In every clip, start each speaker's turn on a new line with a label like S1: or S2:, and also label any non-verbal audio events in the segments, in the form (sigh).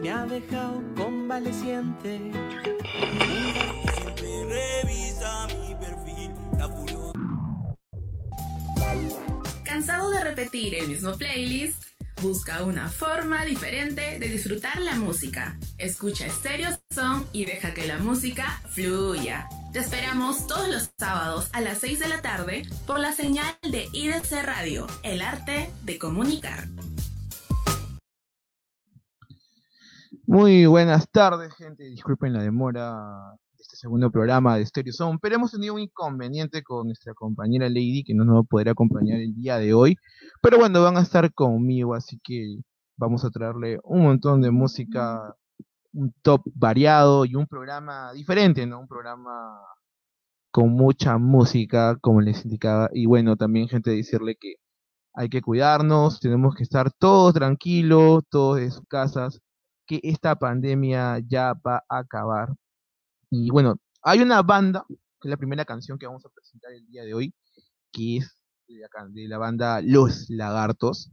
S1: me ha dejado convaleciente.
S2: Revisa mi perfil.
S3: ¿Cansado de repetir el mismo playlist? Busca una forma diferente de disfrutar la música. Escucha Stereo Song y deja que la música fluya. Te esperamos todos los sábados a las 6 de la tarde por la señal de IDC Radio, el arte de comunicar.
S4: Muy buenas tardes, gente. Disculpen la demora de este segundo programa de Stereo Sound, pero hemos tenido un inconveniente con nuestra compañera Lady, que no nos va a poder acompañar el día de hoy. Pero bueno, van a estar conmigo, así que vamos a traerle un montón de música, un top variado y un programa diferente, ¿no? Un programa con mucha música, como les indicaba. Y bueno, también, gente, decirle que hay que cuidarnos, tenemos que estar todos tranquilos, todos en sus casas que esta pandemia ya va a acabar. Y bueno, hay una banda, que es la primera canción que vamos a presentar el día de hoy, que es de la, banda Los Lagartos,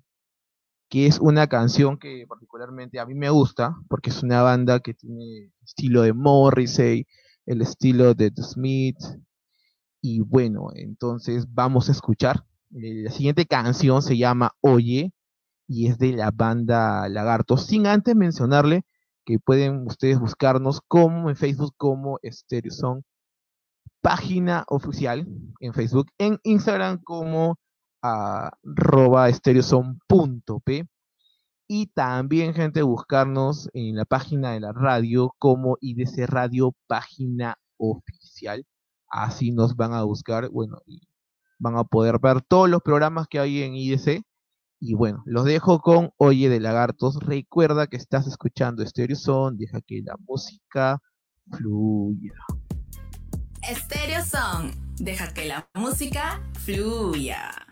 S4: que es una canción que particularmente a mí me gusta, porque es una banda que tiene estilo de Morrissey, el estilo de The Smith, y bueno, entonces vamos a escuchar. Eh, la siguiente canción se llama Oye, y es de la banda Lagarto. Sin antes mencionarle que pueden ustedes buscarnos como en Facebook como Stereo Song, página oficial en Facebook, en Instagram como arroba p y también gente buscarnos en la página de la radio como IDC Radio página oficial. Así nos van a buscar, bueno, van a poder ver todos los programas que hay en IDC y bueno, los dejo con Oye de Lagartos. Recuerda que estás escuchando Stereo Son, deja que la música fluya.
S3: Stereo Son, deja que la música fluya. Stereo Song. Deja que la música fluya.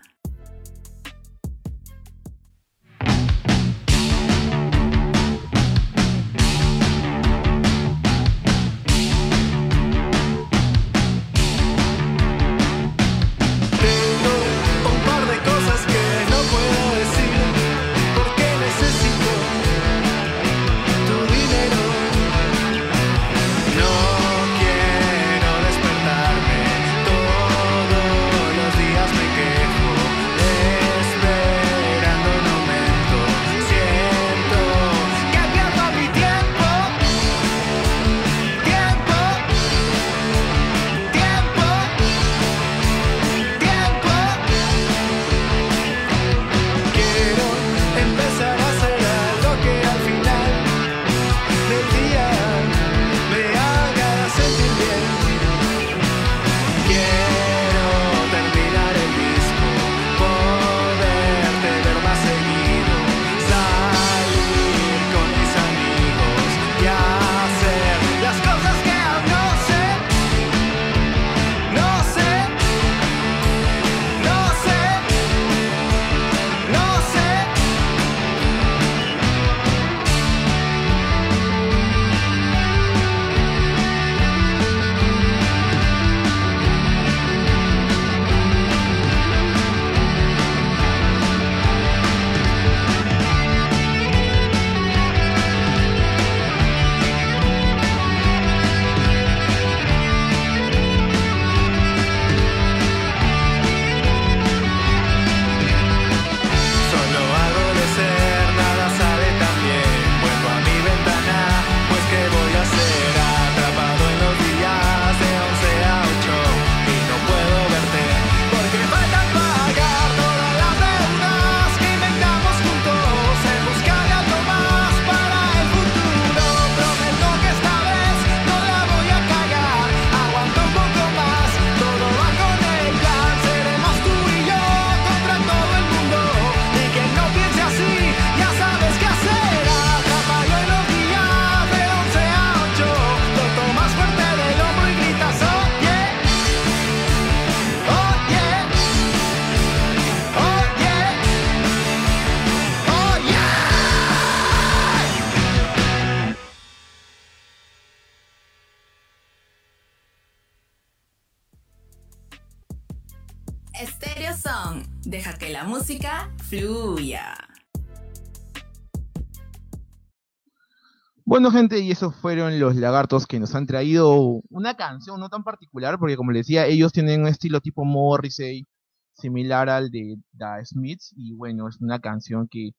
S4: Bueno, gente, y esos fueron los lagartos que nos han traído una canción no tan particular, porque como les decía, ellos tienen un estilo tipo Morrissey, similar al de The Smiths, y bueno, es una canción que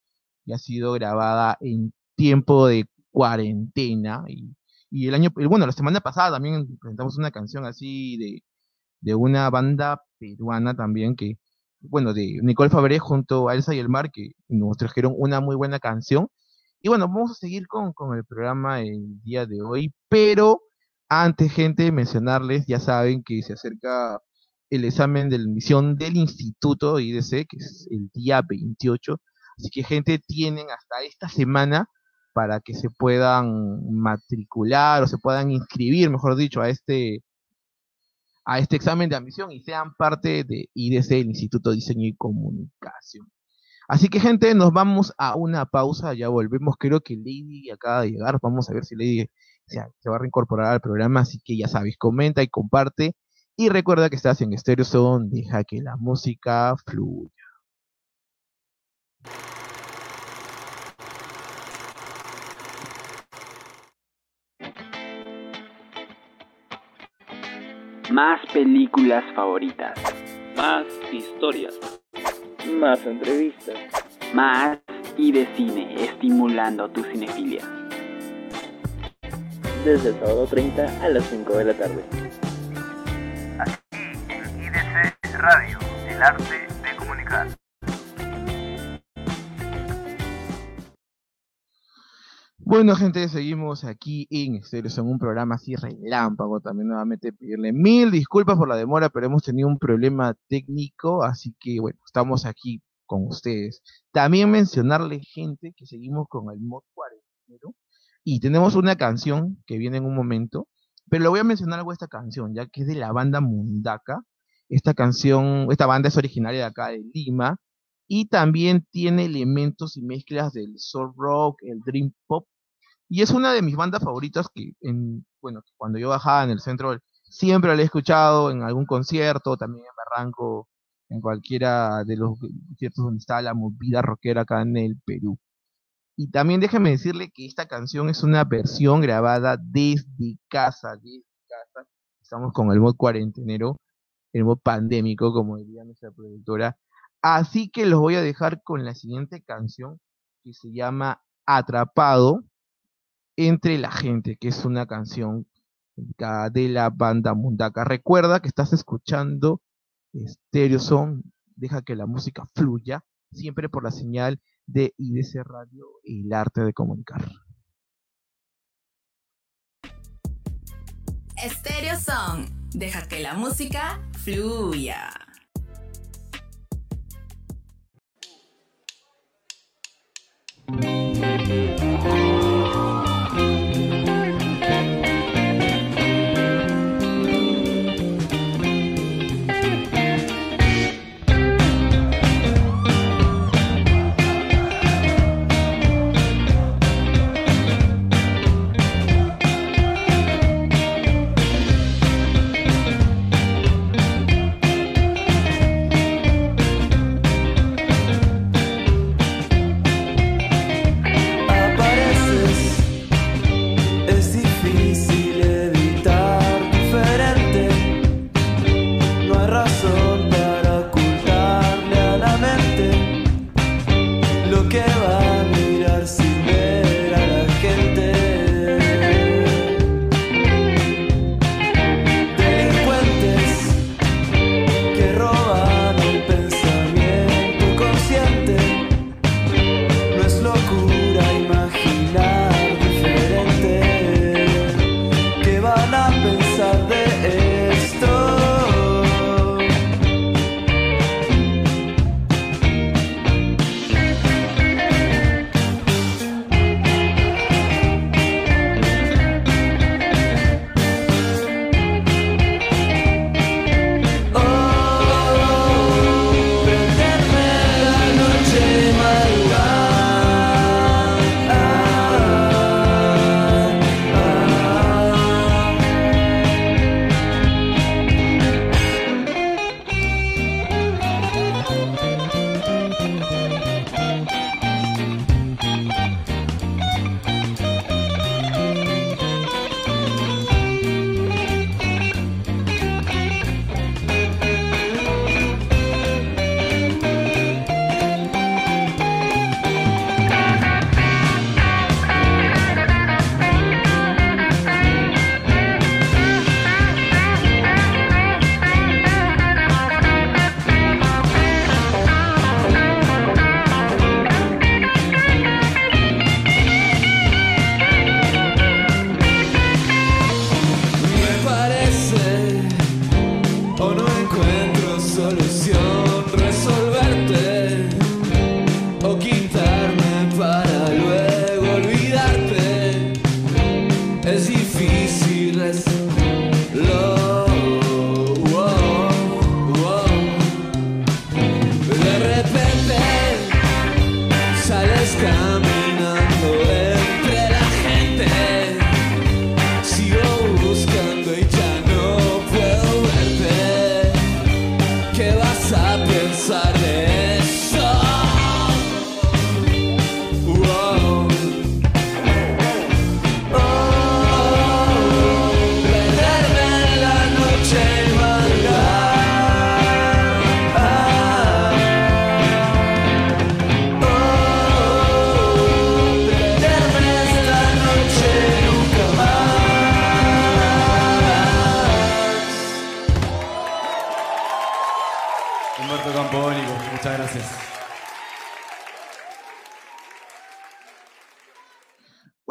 S4: ya ha sido grabada en tiempo de cuarentena, y, el año, bueno, la semana pasada también presentamos una canción así de, de una banda peruana también que, bueno, de Nicole Fabré junto a Elsa y el Mar, que nos trajeron una muy buena canción. Y bueno, vamos a seguir con, con el programa el día de hoy, pero antes, gente, mencionarles, ya saben que se acerca el examen de admisión del Instituto IDC, que es el día 28. Así que, gente, tienen hasta esta semana para que se puedan matricular o se puedan inscribir, mejor dicho, a este a este examen de admisión y sean parte de IDC, el Instituto de Diseño y Comunicación. Así que, gente, nos vamos a una pausa, ya volvemos. Creo que Lady acaba de llegar. Vamos a ver si Lady se, va a reincorporar al programa. Así que ya sabes, comenta y comparte. Y recuerda que estás en Stereo Zone, deja que la música fluya.
S5: Más películas favoritas.
S6: Más historias.
S7: Más entrevistas.
S5: Más y de cine, estimulando tu cinefilia.
S7: Desde el sábado 30 a las 5 de la tarde.
S8: Aquí en IDC Radio, el arte
S4: Bueno, gente, seguimos aquí en Stereo Son un programa así relámpago. También nuevamente pedirle mil disculpas por la demora, pero hemos tenido un problema técnico, así que bueno, estamos aquí con ustedes. También mencionarle, gente, que seguimos con el mod 40 y tenemos una canción que viene en un momento, pero le voy a mencionar algo esta canción, ya que es de la banda Mundaka. Esta canción, esta banda es originaria de acá de Lima y también tiene elementos y mezclas del soul rock, el dream pop y es una de mis bandas favoritas que, en, bueno, cuando yo bajaba en el centro, siempre la he escuchado en algún concierto, también en Barranco, en cualquiera de los conciertos donde está la movida rockera acá en el Perú. Y también déjeme decirle que esta canción es una versión grabada desde casa, desde casa. Estamos con el mod cuarentenero, el mod pandémico, como diría nuestra productora. Así que los voy a dejar con la siguiente canción que se llama Atrapado entre la gente, que es una canción de la banda Mundaka. Recuerda que estás escuchando Stereo Son, deja que la música fluya, siempre por la señal de IDC Radio y el arte de comunicar.
S9: Stereo Song, deja que la música fluya.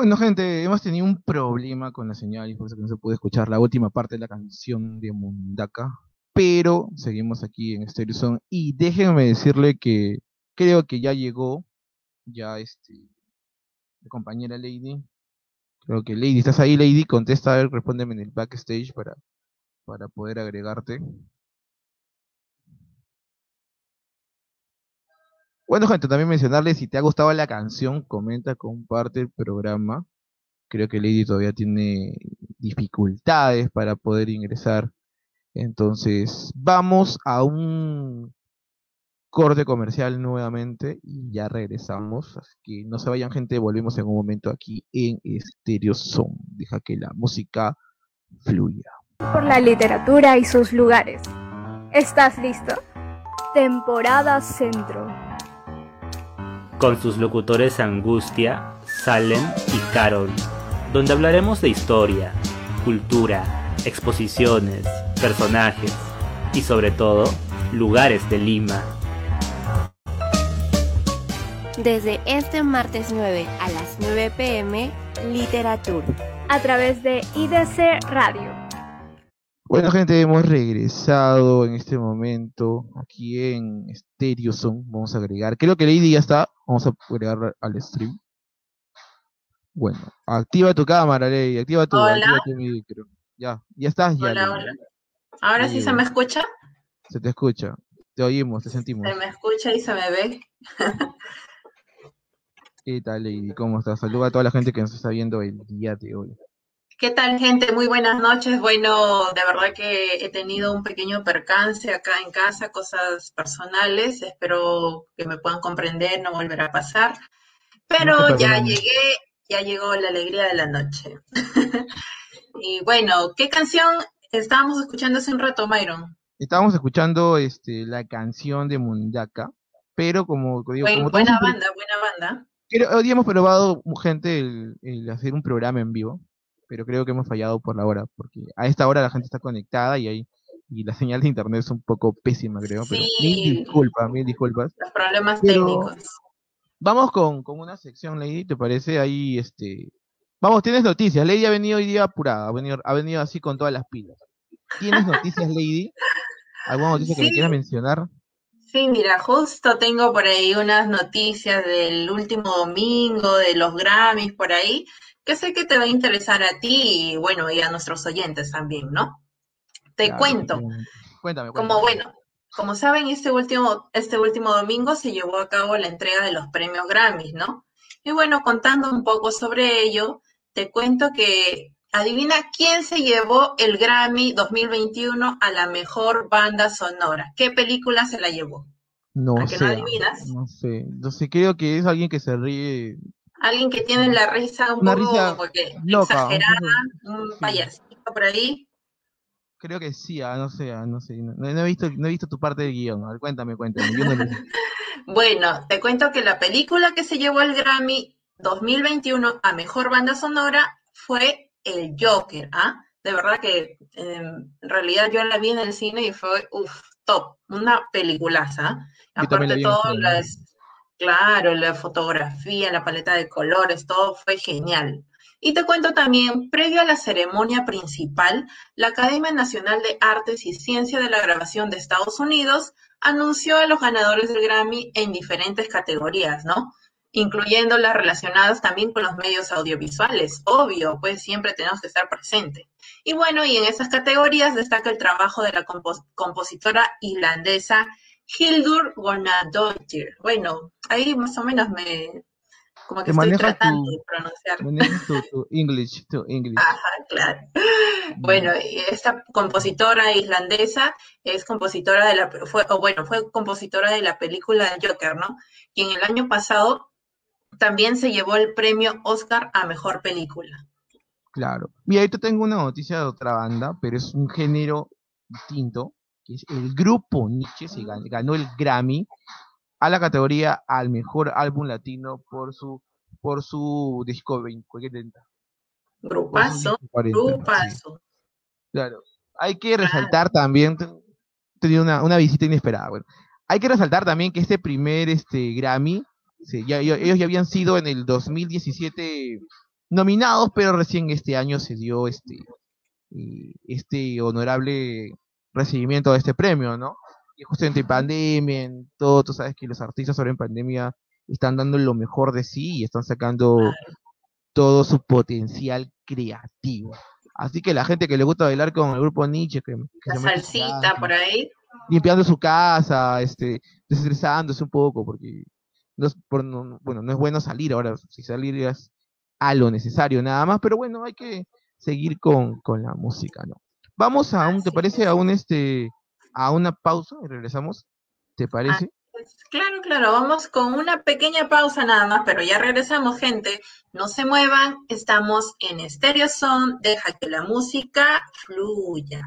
S4: Bueno, gente, hemos tenido un problema con la señal y por eso que no se puede escuchar la última parte de la canción de Mundaka. Pero seguimos aquí en Stereo Zone y déjenme decirle que creo que ya llegó ya este la compañera Lady. Creo que Lady, ¿estás ahí, Lady? Contesta, a ver, respóndeme en el backstage para, para poder agregarte. Bueno, gente, también mencionarles, si te ha gustado la canción, comenta, comparte el programa. Creo que Lady todavía tiene dificultades para poder ingresar. Entonces, vamos a un corte comercial nuevamente y ya regresamos. Así que no se vayan, gente, volvemos en un momento aquí en Stereo Zone. Deja que la música fluya.
S10: Por la literatura y sus lugares. ¿Estás listo? Temporada Centro.
S11: Con sus locutores Angustia, Salem y Carol, donde hablaremos de historia, cultura, exposiciones, personajes y sobre todo, lugares de Lima.
S12: Desde este martes 9 a las 9 pm, Literatura.
S10: A través de IDC Radio.
S4: Bueno, gente, hemos regresado en este momento aquí en Stereo Zone. Vamos a agregar, creo que Lady ya está. Vamos a agregar al stream. Bueno, activa tu cámara, Lady. Activa tu,
S13: Hola.
S4: activa tu micro. Ya, ya estás. Ya,
S13: Hola, hola. ¿Ahora sí se me escucha?
S4: Se te escucha. Te oímos, te sentimos.
S13: Se me escucha y se me ve.
S4: ¿Qué tal, Lady? ¿Cómo estás? Saluda a toda la gente que nos está viendo el día de hoy.
S13: ¿Qué tal, gente? Muy buenas noches. Bueno, de verdad que he tenido un pequeño percance acá en casa, cosas personales. Espero que me puedan comprender, no volverá a pasar. Pero
S4: No
S13: ya llegué, ya llegó la alegría de la noche. (laughs) Y bueno, ¿qué canción estábamos escuchando hace un rato, Myron?
S4: Estábamos escuchando este, la canción de Mundaka, pero como digo,
S13: Buen-
S4: como
S13: buena banda, buena banda.
S4: día hemos probado, gente, el, el hacer un programa en vivo, pero creo que hemos fallado por la hora, porque a esta hora la gente está conectada y hay, y la (laughs) señal de internet es un poco pésima, creo, pero mil disculpas, mil disculpas.
S13: Los problemas
S4: Pero-
S13: técnicos.
S4: Vamos con, con una sección, Lady, ¿te parece? Ahí, este... Vamos, tienes noticias. Lady ha venido hoy día apurada, ha venido, ha venido así con todas las pilas. ¿Tienes noticias, Lady? ¿Alguna (laughs) noticia que me
S13: Sí.
S4: quieras mencionar?
S13: Sí, mira, justo tengo por ahí unas noticias del último domingo, de los Grammys por ahí, que sé que te va a interesar a ti y bueno, y a nuestros oyentes también, ¿no? Te
S4: Claro,
S13: cuento,
S4: efectivamente. Cuéntame,
S13: como
S4: cuéntame.
S13: bueno, como saben, este último, este último domingo se llevó a cabo la entrega de los premios Grammys, ¿no? Y bueno, contando un poco sobre ello, te cuento que adivina quién se llevó el Grammy 2021 a la mejor banda sonora. ¿Qué película se la llevó?
S4: No
S13: ¿A que no
S4: sé,
S13: adivinas?
S4: no sé, no sé, creo que es alguien que se ríe
S13: Alguien que tiene la risa un
S4: Una
S13: poco
S4: risa
S13: como que
S4: loca, un
S13: exagerada, un
S4: sí.
S13: payasito por ahí.
S4: Creo que sí, ah, no sé, ah, no sé, no, no he visto, no he visto tu parte del guion, a ver, cuéntame, cuéntame, no. (laughs)
S13: Bueno, te cuento que la película que se llevó el Grammy 2021 a mejor banda sonora fue El Joker, ¿ah? De verdad que eh, en realidad yo la vi en el cine y fue, uff, top, una peliculaza.
S4: La
S13: Aparte
S4: el
S13: todo, las, claro, la fotografía, la paleta de colores, todo fue genial. Y te cuento también, previo a la ceremonia principal, la Academia Nacional de Artes y Ciencia de la Grabación de Estados Unidos anunció a los ganadores del Grammy en diferentes categorías, ¿no? Incluyendo las relacionadas también con los medios audiovisuales. Obvio, pues siempre tenemos que estar presentes. Y bueno, y en esas categorías destaca el trabajo de la compos- compositora irlandesa Hildur Guðnadóttir. Bueno, ahí más o menos me, como que
S4: Te
S13: estoy tratando
S4: tu-
S13: de pronunciar.
S4: Manejas tu, tu English, tu English.
S13: Ajá, claro. Bueno, y esta compositora islandesa es compositora de la, fue, o bueno, fue compositora de la película Joker, ¿no? Y en el año pasado también se llevó el premio Oscar a Mejor Película.
S4: Claro. Mira, ahorita tengo una noticia de otra banda, pero es un género distinto, el grupo Nietzsche, se gan- ganó el Grammy a la categoría al mejor álbum latino por su por su disco 20, cualquier lenta.
S13: Grupazo,
S4: 40,
S13: grupazo.
S4: Claro. Hay que resaltar también, te- tenido una, una visita inesperada. Bueno, hay que resaltar también que este primer este Grammy, sí, ya- ya- ellos ya habían sido en el 2017 nominados, pero recién este año se dio este, este honorable recibimiento de este premio, ¿no? Y justamente en pandemia, en todo, tú sabes que los artistas ahora en pandemia están dando lo mejor de sí y están sacando todo su potencial creativo. Así que la gente que le gusta bailar con el grupo Nietzsche, que, que
S13: La salsita por ahí.
S4: limpiando su casa, este, desestresándose un poco, porque no es, por- no- bueno, no es bueno salir ahora, si salir es a lo necesario nada más, pero bueno, hay que seguir con, con la música, ¿no? Vamos a un, ¿te parece? A un este, a una pausa y regresamos, ¿te parece?
S13: Pues, Claro, claro, vamos con una pequeña pausa nada más, pero ya regresamos, gente. No se muevan, estamos en Stereo Zone, deja que la música fluya.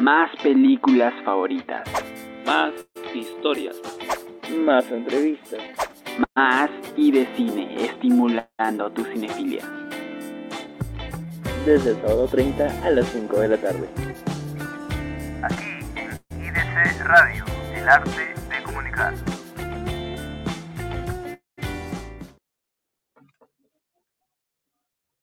S5: Más películas favoritas.
S6: Más historias.
S7: Más entrevistas.
S5: Más y de cine, estimulando tu cinefilia.
S7: Desde el sábado 30 a las 5 de la tarde.
S8: Aquí en IDC Radio, el arte de comunicar.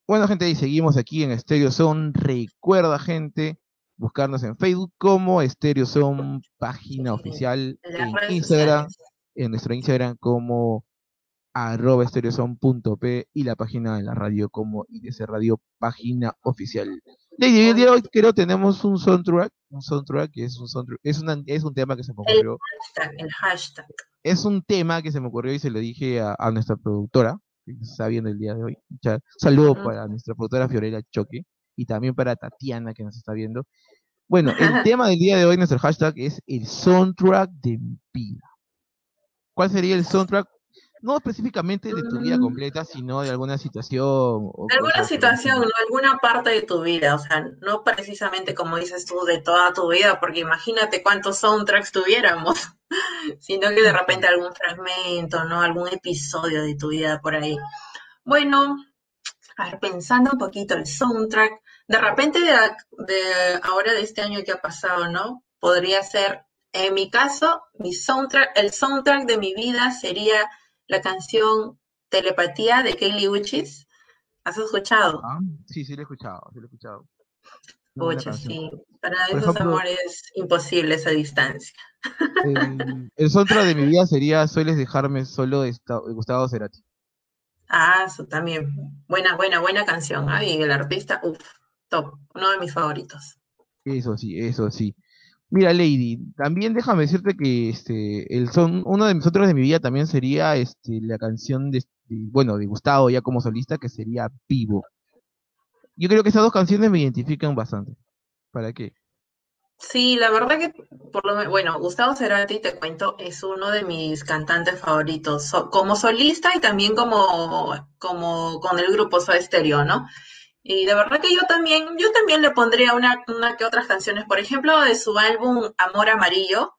S4: Bueno, gente, y seguimos aquí en Stereo Zone. Recuerda, gente, buscarnos en Facebook como Stereo Zone, página oficial,
S13: En
S4: Instagram,
S13: sociales.
S4: En nuestro Instagram como arroba estereozone.p y la página de la radio como IDC Radio, página oficial. El día de hoy creo tenemos un soundtrack, un soundtrack que es un soundtrack, es, una- es un tema que se me
S13: El
S4: ocurrió,
S13: hashtag, el hashtag.
S4: es un tema que se me ocurrió y se lo dije a, a nuestra productora, que nos está viendo el día de hoy. Saludo
S13: Ujú.
S4: para nuestra productora Fiorella Choque y también para Tatiana que nos está viendo. Bueno, el tema del día de hoy, nuestro hashtag es el soundtrack de mi vida. ¿Cuál sería el soundtrack? No específicamente de tu vida completa, sino de alguna situación. o
S13: De alguna situación, ¿no? alguna parte de tu vida, o sea, no precisamente como dices tú, de toda tu vida, porque imagínate cuántos soundtracks tuviéramos, (laughs) sino que de repente algún fragmento, ¿no? Algún episodio de tu vida por ahí. Bueno, a ver, pensando un poquito el soundtrack, de repente de ahora de este año que ha pasado, ¿no? Podría ser, en mi caso, mi soundtrack, el soundtrack de mi vida sería la canción Telepatía de Kaylee Uchis. ¿Has escuchado?
S4: Ah, sí, sí lo he escuchado, sí lo he escuchado.
S13: Pucha, sí. Para
S4: Por
S13: esos
S4: ejemplo-
S13: amores imposibles a distancia.
S4: El, el soundtrack de mi vida sería Sueles dejarme solo de Gustavo Cerati.
S13: Ah, eso también. Buena, buena, buena canción. ¿ah? Y el artista, uff, top. Uno de mis favoritos.
S4: Eso sí, eso sí. Mira, Lady, también déjame decirte que este, el son, uno de mis otros de mi vida también sería este, la canción de, de- bueno, de Gustavo ya como solista, que sería Vivo. Yo creo que esas dos canciones me identifican bastante. ¿Para qué?
S13: Sí, la verdad que, por lo bueno, Gustavo Cerati, te cuento, es uno de mis cantantes favoritos, como solista y también como, como con el grupo Soda ¿no? Y de verdad que yo también, yo también le pondría una, una que otras canciones, por ejemplo, de su álbum Amor Amarillo,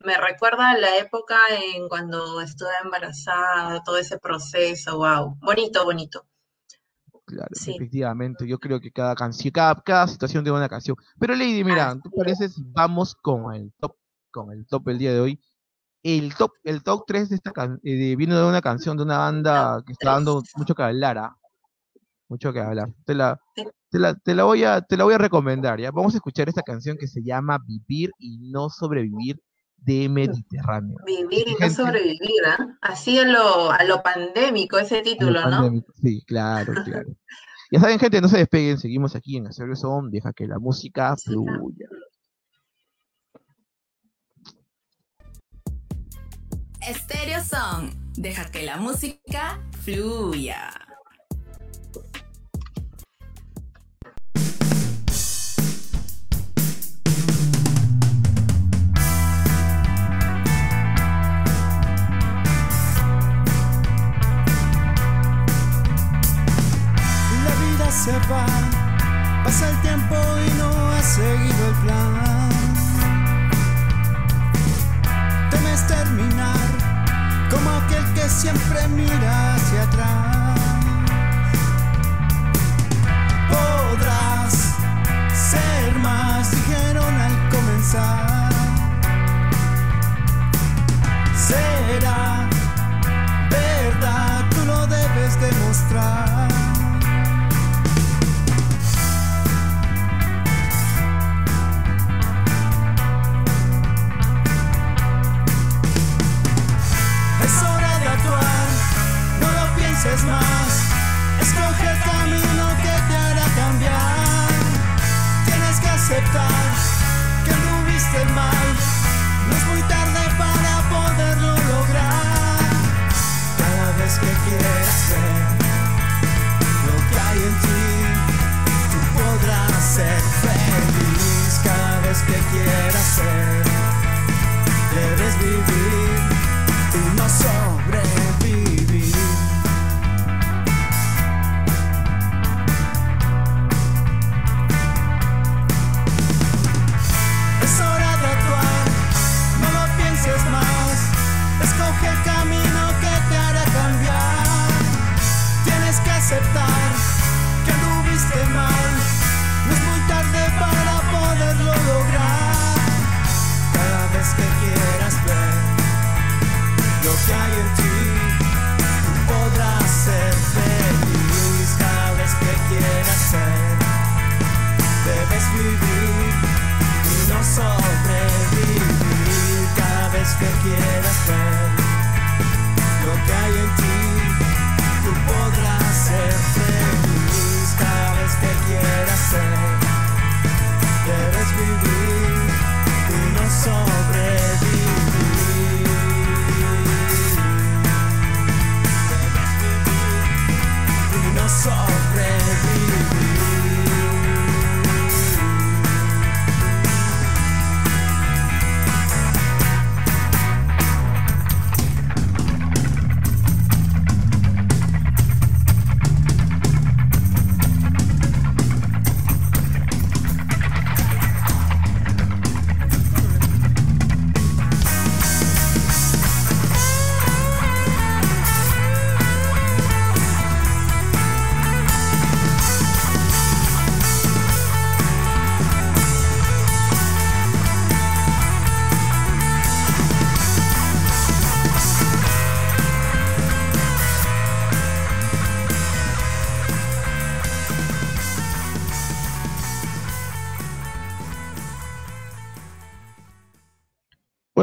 S13: me recuerda a la época en cuando estuve embarazada, todo ese proceso, wow, bonito, bonito.
S4: Claro,
S13: Sí.
S4: efectivamente, yo creo que cada canción, cada, cada situación tiene una canción. Pero Lady, mira, ¿tú parece si vamos con el top, con el top del día de hoy? El top, el top 3 de esta can- eh, de- vino de una canción de una banda que está dando mucho que hablar, ¿ah? Mucho que hablar. Te la, te la, te la voy a, te la voy a recomendar, ¿ya? Vamos a escuchar esta canción que se llama Vivir y no sobrevivir de Mediterráneo.
S13: Vivir y no sobrevivir, ¿ah? Así a lo, a lo pandémico ese título, ¿no?
S4: Pandémico, Sí, claro, claro. Ya saben, gente, no se despeguen, seguimos aquí en Acervo Son, deja que la música fluya.
S9: Estéreo Son. Deja que la música fluya.
S3: Se va, pasa el tiempo y no has seguido el plan. Temes terminar como aquel que siempre mira hacia atrás. Podrás ser más, dijeron al comenzar. Será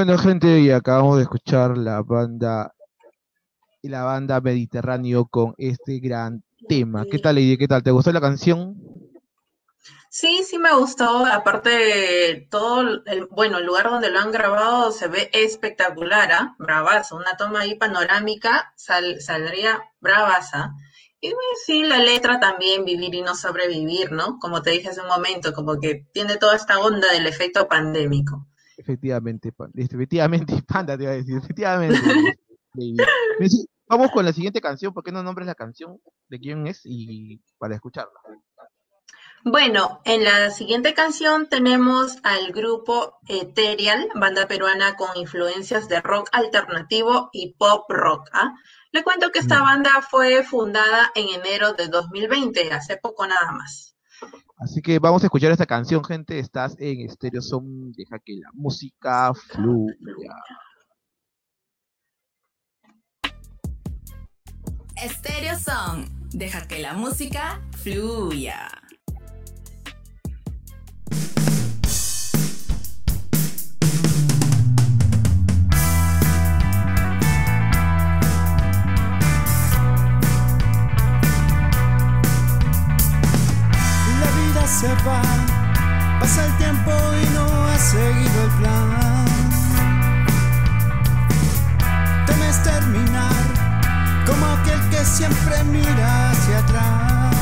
S4: Bueno, gente, y acabamos de escuchar la banda la banda Mediterráneo con este gran tema. ¿Qué tal, Lady? ¿Qué tal? ¿Te gustó la canción?
S13: Sí, sí me gustó. Aparte, todo el, bueno, el lugar donde lo han grabado se ve espectacular, ¿ah? Bravazo. Una toma ahí panorámica sal- saldría bravaza. Y sí, la letra también, vivir y no sobrevivir, ¿no? Como te dije hace un momento, como que tiene toda esta onda del efecto pandémico.
S4: Efectivamente, efectivamente, (laughs) Panda te iba a decir, efectivamente. Vamos con la siguiente canción, ¿por qué no nombres la canción de quién es y para escucharla?
S13: Bueno, en la siguiente canción tenemos al grupo Ethereal, banda peruana con influencias de rock alternativo y pop rock. ¿ah? Le cuento que esta banda fue fundada en enero de 2020, hace poco nada más.
S4: Así que vamos a escuchar esta canción, gente. Estás en Stereo Son, deja que la música fluya.
S9: Estéreo Song. Deja que la música fluya.
S3: Se va, pasa el tiempo y no has seguido el plan. Temes terminar como aquel que siempre mira hacia atrás.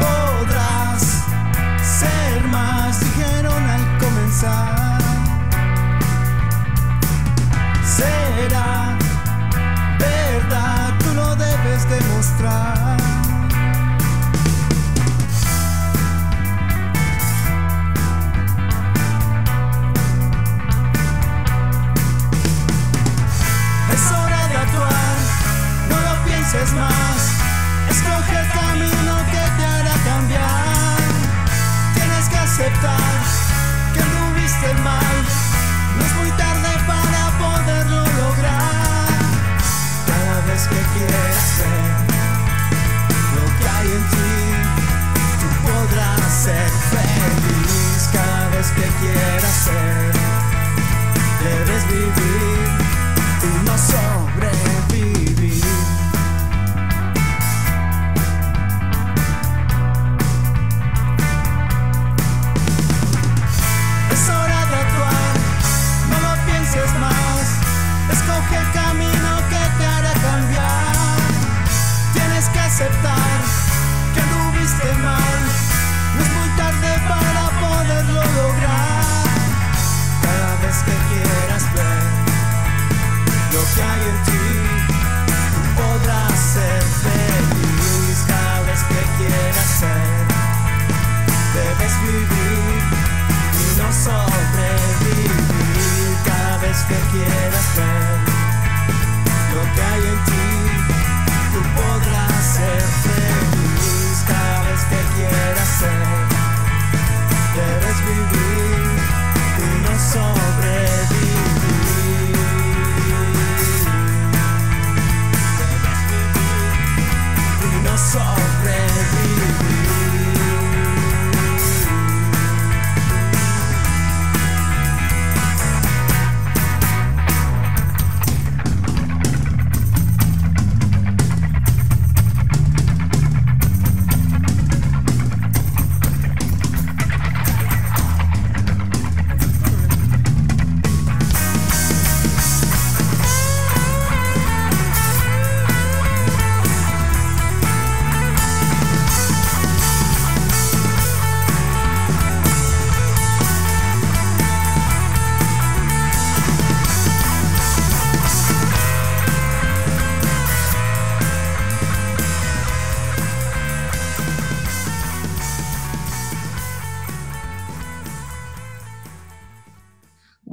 S3: Podrás ser más, dijeron al comenzar. Será más. Escoge el camino que te hará cambiar. Tienes que aceptar que tuviste mal. No es muy tarde para poderlo lograr. Cada vez que quieras ser lo que hay en ti, tú podrás ser feliz. Cada vez que quieras ser, debes vivir y no sobre.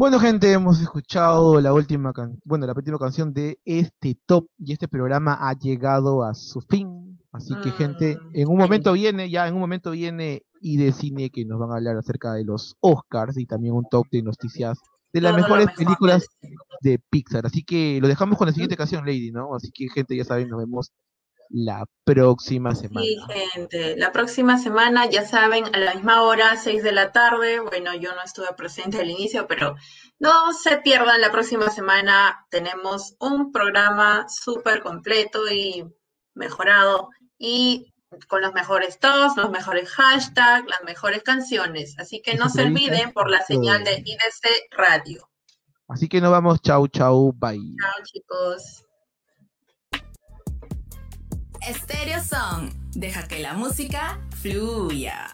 S4: Bueno, gente, hemos escuchado la última can- bueno, la última canción de este top y este programa ha llegado a su fin. Así que, gente, en un momento viene, ya en un momento viene y de cine que nos van a hablar acerca de los Oscars y también un top de noticias de las
S13: Todo
S4: mejores
S13: mejor
S4: películas de Pixar. Así que lo dejamos con la siguiente canción, Lady, ¿no? Así que, gente, ya saben, nos vemos la próxima semana.
S13: Sí, gente, la próxima semana, ya saben, a la misma hora, 6 de la tarde. Bueno, yo no estuve presente al inicio, pero no se pierdan la próxima semana. Tenemos un programa súper completo y mejorado y con los mejores tops, los mejores hashtags, las mejores canciones. Así que no se olviden por la señal de. IDC Radio.
S4: Así que nos vamos, chau, chau, bye.
S13: Chao, chicos.
S9: Estéreo Song. Deja que la música fluya.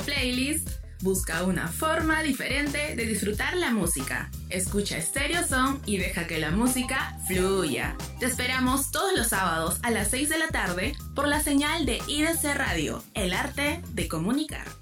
S9: Playlist? Busca una forma diferente de disfrutar la música. Escucha Stereo Song y deja que la música fluya. Te esperamos todos los sábados a las 6 de la tarde por la señal de IDC Radio, el arte de comunicar.